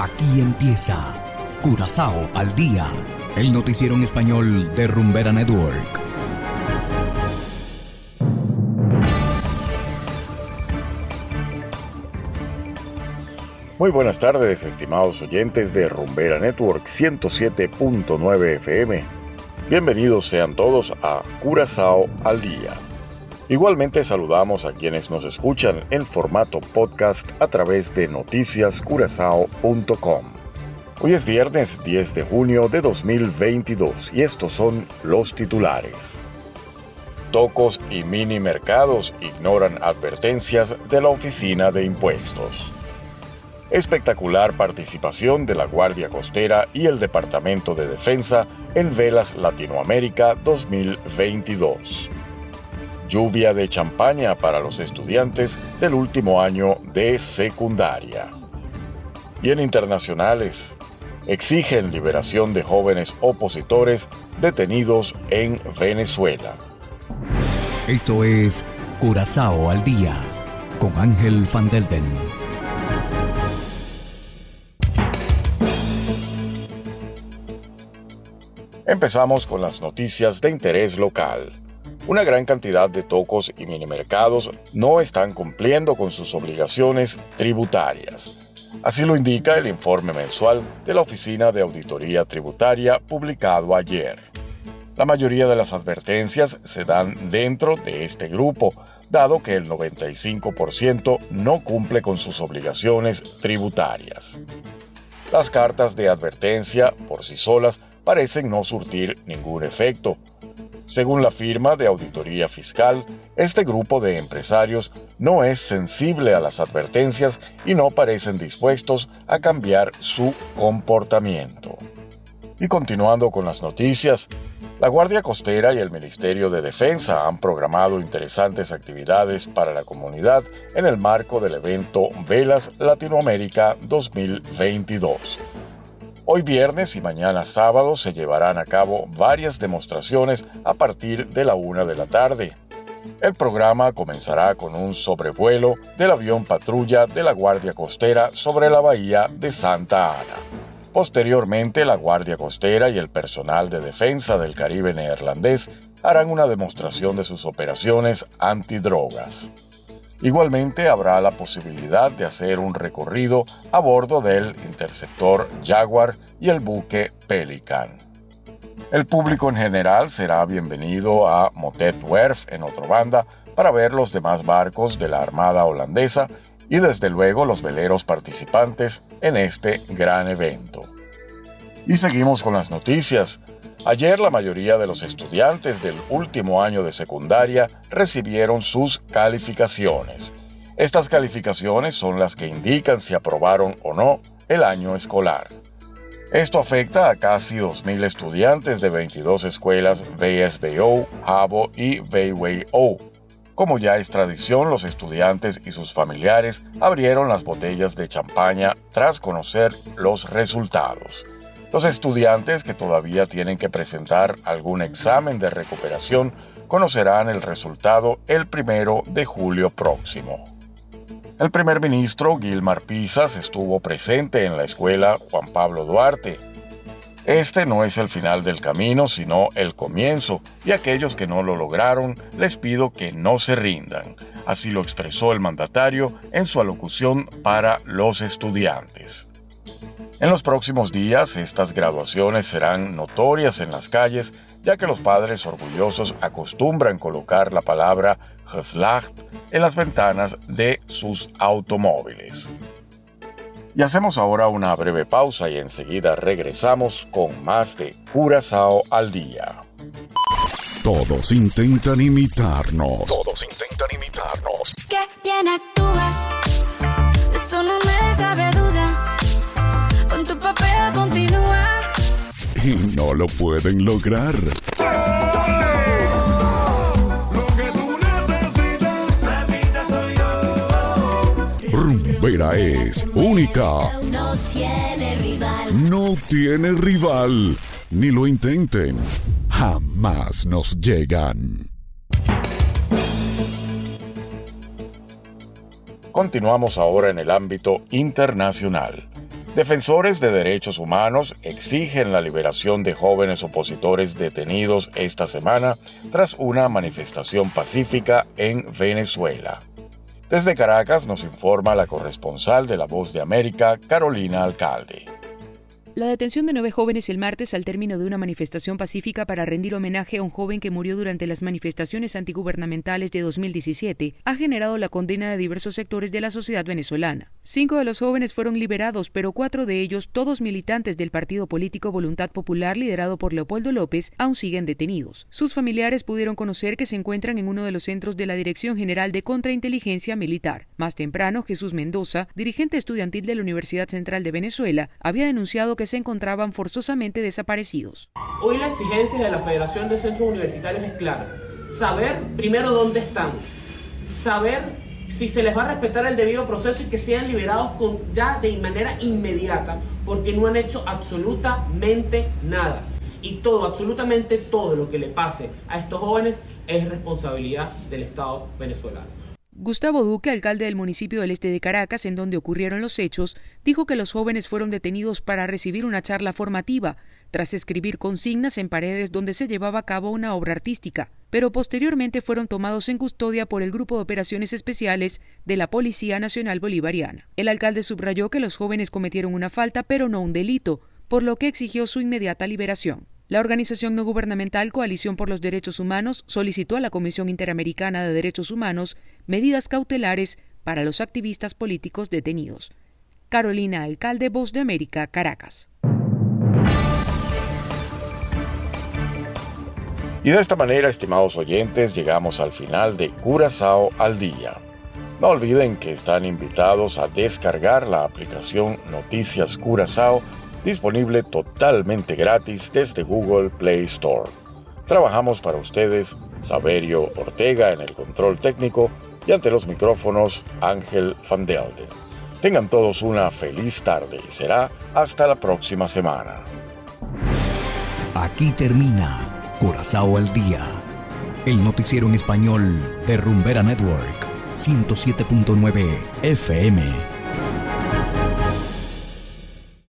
Aquí empieza Curazao al día, el noticiero en español de Rumbera Network. Muy buenas tardes, estimados oyentes de Rumbera Network 107.9 FM. Bienvenidos sean todos a Curazao al día. Igualmente saludamos a quienes nos escuchan en formato podcast a través de noticiascurazao.com. Hoy es viernes 10 de junio de 2022 y estos son los titulares. Tocos y mini mercados ignoran advertencias de la Oficina de Impuestos. Espectacular participación de la Guardia Costera y el Departamento de Defensa en Velas Latinoamérica 2022 lluvia de champaña para los estudiantes del último año de secundaria. Y en internacionales, exigen liberación de jóvenes opositores detenidos en Venezuela. Esto es Curazao al Día con Ángel Van Delden. Empezamos con las noticias de interés local una gran cantidad de tocos y minimercados no están cumpliendo con sus obligaciones tributarias. Así lo indica el informe mensual de la Oficina de Auditoría Tributaria publicado ayer. La mayoría de las advertencias se dan dentro de este grupo, dado que el 95% no cumple con sus obligaciones tributarias. Las cartas de advertencia por sí solas parecen no surtir ningún efecto, según la firma de auditoría fiscal, este grupo de empresarios no es sensible a las advertencias y no parecen dispuestos a cambiar su comportamiento. Y continuando con las noticias, la Guardia Costera y el Ministerio de Defensa han programado interesantes actividades para la comunidad en el marco del evento Velas Latinoamérica 2022 Hoy viernes y mañana sábado se llevarán a cabo varias demostraciones a partir de la una de la tarde. El programa comenzará con un sobrevuelo del avión patrulla de la Guardia Costera sobre la bahía de Santa Ana. Posteriormente, la Guardia Costera y el personal de defensa del Caribe neerlandés harán una demostración de sus operaciones antidrogas. Igualmente habrá la posibilidad de hacer un recorrido a bordo del interceptor Jaguar y el buque Pelican. El público en general será bienvenido a Motet Werf en otra banda para ver los demás barcos de la Armada holandesa y desde luego los veleros participantes en este gran evento. Y seguimos con las noticias. Ayer la mayoría de los estudiantes del último año de secundaria recibieron sus calificaciones. Estas calificaciones son las que indican si aprobaron o no el año escolar. Esto afecta a casi 2.000 estudiantes de 22 escuelas VSBO, Jabo y O. Como ya es tradición, los estudiantes y sus familiares abrieron las botellas de champaña tras conocer los resultados. Los estudiantes que todavía tienen que presentar algún examen de recuperación conocerán el resultado el primero de julio próximo. El primer ministro Gilmar Pisas estuvo presente en la escuela Juan Pablo Duarte. Este no es el final del camino, sino el comienzo, y aquellos que no lo lograron les pido que no se rindan. Así lo expresó el mandatario en su alocución para los estudiantes. En los próximos días, estas graduaciones serán notorias en las calles, ya que los padres orgullosos acostumbran colocar la palabra Geslacht en las ventanas de sus automóviles. Y hacemos ahora una breve pausa y enseguida regresamos con más de Curazao al día. Todos intentan imitarnos. Todos intentan imitarnos. Qué bien no lo pueden lograr. Rumbera es única. No tiene rival. No tiene rival. Ni lo intenten. Jamás nos llegan. Continuamos ahora en el ámbito internacional. Defensores de derechos humanos exigen la liberación de jóvenes opositores detenidos esta semana tras una manifestación pacífica en Venezuela. Desde Caracas nos informa la corresponsal de La Voz de América, Carolina Alcalde. La detención de nueve jóvenes el martes al término de una manifestación pacífica para rendir homenaje a un joven que murió durante las manifestaciones antigubernamentales de 2017 ha generado la condena de diversos sectores de la sociedad venezolana. Cinco de los jóvenes fueron liberados, pero cuatro de ellos, todos militantes del partido político Voluntad Popular liderado por Leopoldo López, aún siguen detenidos. Sus familiares pudieron conocer que se encuentran en uno de los centros de la Dirección General de Contrainteligencia Militar. Más temprano, Jesús Mendoza, dirigente estudiantil de la Universidad Central de Venezuela, había denunciado que se encontraban forzosamente desaparecidos. Hoy la exigencia de la Federación de Centros Universitarios es clara. Saber primero dónde están, saber si se les va a respetar el debido proceso y que sean liberados ya de manera inmediata, porque no han hecho absolutamente nada. Y todo, absolutamente todo lo que le pase a estos jóvenes es responsabilidad del Estado venezolano. Gustavo Duque, alcalde del municipio del este de Caracas, en donde ocurrieron los hechos, dijo que los jóvenes fueron detenidos para recibir una charla formativa, tras escribir consignas en paredes donde se llevaba a cabo una obra artística, pero posteriormente fueron tomados en custodia por el Grupo de Operaciones Especiales de la Policía Nacional Bolivariana. El alcalde subrayó que los jóvenes cometieron una falta, pero no un delito, por lo que exigió su inmediata liberación. La organización no gubernamental Coalición por los Derechos Humanos solicitó a la Comisión Interamericana de Derechos Humanos medidas cautelares para los activistas políticos detenidos. Carolina Alcalde, Voz de América, Caracas. Y de esta manera, estimados oyentes, llegamos al final de Curazao al Día. No olviden que están invitados a descargar la aplicación Noticias Curazao disponible totalmente gratis desde Google Play Store. Trabajamos para ustedes Saberio Ortega en el control técnico y ante los micrófonos Ángel Van Delden. Tengan todos una feliz tarde y será hasta la próxima semana. Aquí termina Corazao al Día, el noticiero en español de Rumbera Network, 107.9 FM.